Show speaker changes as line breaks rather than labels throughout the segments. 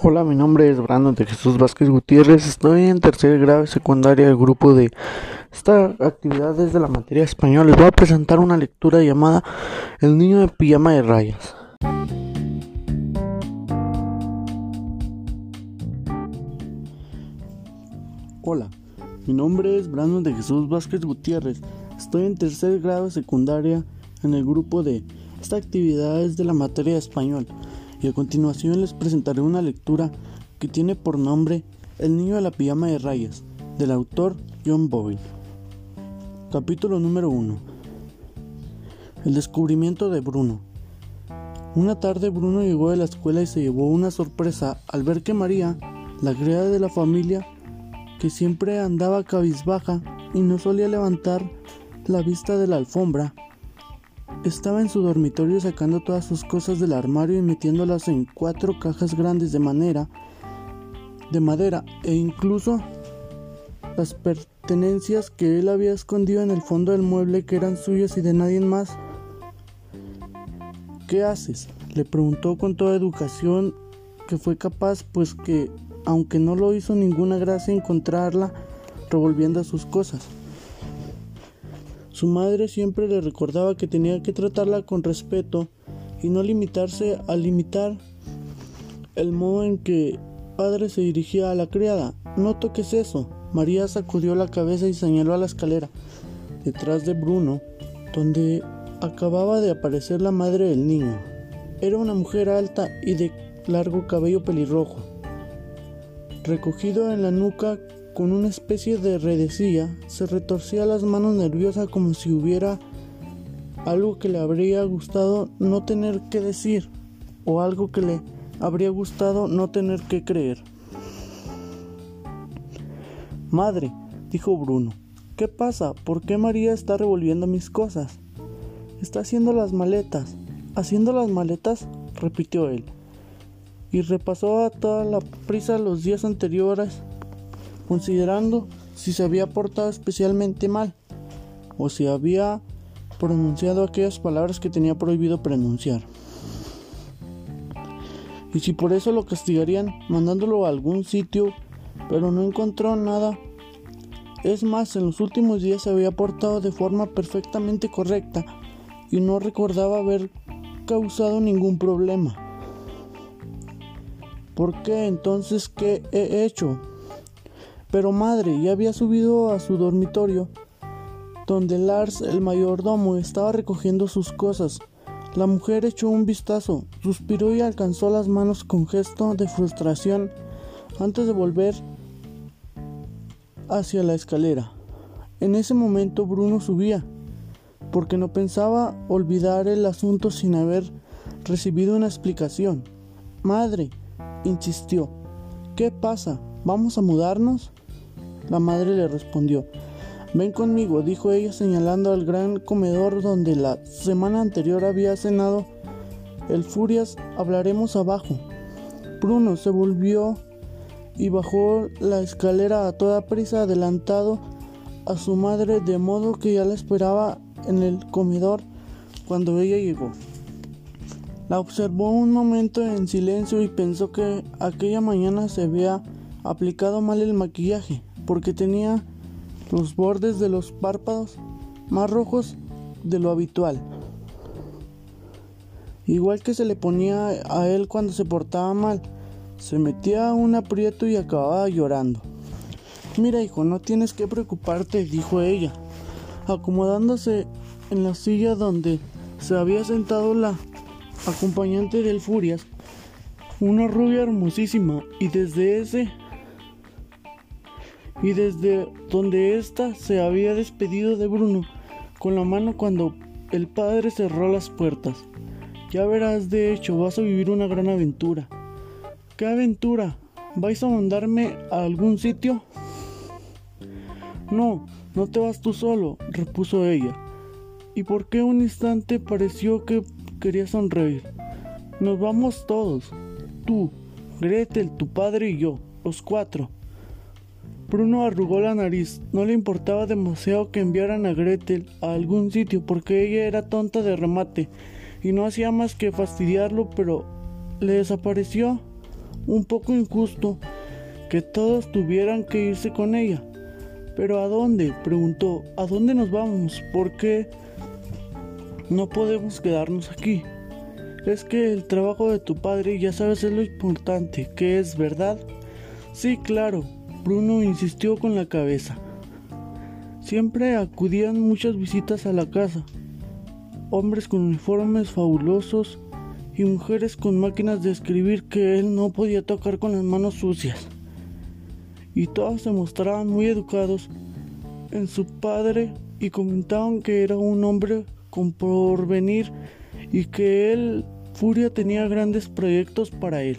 Hola, mi nombre es Brandon de Jesús Vázquez Gutiérrez. Estoy en tercer grado secundaria del grupo de esta actividad es de la materia español. Les voy a presentar una lectura llamada El niño de pijama de rayas. Hola, mi nombre es Brandon de Jesús Vázquez Gutiérrez. Estoy en tercer grado de secundaria en el grupo de esta actividad es de la materia español y a continuación les presentaré una lectura que tiene por nombre El niño de la pijama de rayas, del autor John Boyle. Capítulo número 1 El descubrimiento de Bruno. Una tarde Bruno llegó de la escuela y se llevó una sorpresa al ver que María, la criada de la familia, que siempre andaba cabizbaja y no solía levantar la vista de la alfombra, estaba en su dormitorio sacando todas sus cosas del armario y metiéndolas en cuatro cajas grandes de madera, de madera e incluso las pertenencias que él había escondido en el fondo del mueble que eran suyas y de nadie más. ¿Qué haces? le preguntó con toda educación que fue capaz, pues que, aunque no lo hizo ninguna gracia encontrarla revolviendo sus cosas. Su madre siempre le recordaba que tenía que tratarla con respeto y no limitarse a limitar el modo en que padre se dirigía a la criada. No toques eso. María sacudió la cabeza y señaló a la escalera, detrás de Bruno, donde acababa de aparecer la madre del niño. Era una mujer alta y de largo cabello pelirrojo, recogido en la nuca con una especie de redecilla, se retorcía las manos nerviosa como si hubiera algo que le habría gustado no tener que decir o algo que le habría gustado no tener que creer. Madre, dijo Bruno, ¿qué pasa? ¿Por qué María está revolviendo mis cosas? Está haciendo las maletas. ¿Haciendo las maletas? repitió él. Y repasó a toda la prisa los días anteriores considerando si se había portado especialmente mal o si había pronunciado aquellas palabras que tenía prohibido pronunciar. Y si por eso lo castigarían mandándolo a algún sitio, pero no encontró nada. Es más, en los últimos días se había portado de forma perfectamente correcta y no recordaba haber causado ningún problema. ¿Por qué entonces qué he hecho? Pero madre ya había subido a su dormitorio, donde Lars, el mayordomo, estaba recogiendo sus cosas. La mujer echó un vistazo, suspiró y alcanzó las manos con gesto de frustración antes de volver hacia la escalera. En ese momento Bruno subía, porque no pensaba olvidar el asunto sin haber recibido una explicación. Madre, insistió, ¿qué pasa? ¿Vamos a mudarnos? La madre le respondió, Ven conmigo, dijo ella señalando al gran comedor donde la semana anterior había cenado el Furias. Hablaremos abajo. Bruno se volvió y bajó la escalera a toda prisa, adelantado a su madre, de modo que ya la esperaba en el comedor cuando ella llegó. La observó un momento en silencio y pensó que aquella mañana se había aplicado mal el maquillaje porque tenía los bordes de los párpados más rojos de lo habitual. Igual que se le ponía a él cuando se portaba mal, se metía a un aprieto y acababa llorando. Mira, hijo, no tienes que preocuparte, dijo ella, acomodándose en la silla donde se había sentado la acompañante del Furias, una rubia hermosísima, y desde ese y desde donde ésta se había despedido de Bruno con la mano cuando el padre cerró las puertas. Ya verás, de hecho, vas a vivir una gran aventura. ¿Qué aventura? ¿Vais a mandarme a algún sitio? No, no te vas tú solo, repuso ella. ¿Y por qué un instante pareció que quería sonreír? Nos vamos todos. Tú, Gretel, tu padre y yo, los cuatro. Bruno arrugó la nariz. No le importaba demasiado que enviaran a Gretel a algún sitio porque ella era tonta de remate y no hacía más que fastidiarlo, pero le desapareció un poco injusto que todos tuvieran que irse con ella. ¿Pero a dónde? preguntó. ¿A dónde nos vamos? ¿Por qué no podemos quedarnos aquí? Es que el trabajo de tu padre ya sabes es lo importante, que es verdad. Sí, claro, Bruno insistió con la cabeza. Siempre acudían muchas visitas a la casa, hombres con uniformes fabulosos y mujeres con máquinas de escribir que él no podía tocar con las manos sucias. Y todos se mostraban muy educados en su padre y comentaban que era un hombre con porvenir y que él, Furia, tenía grandes proyectos para él.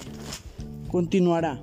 Continuará.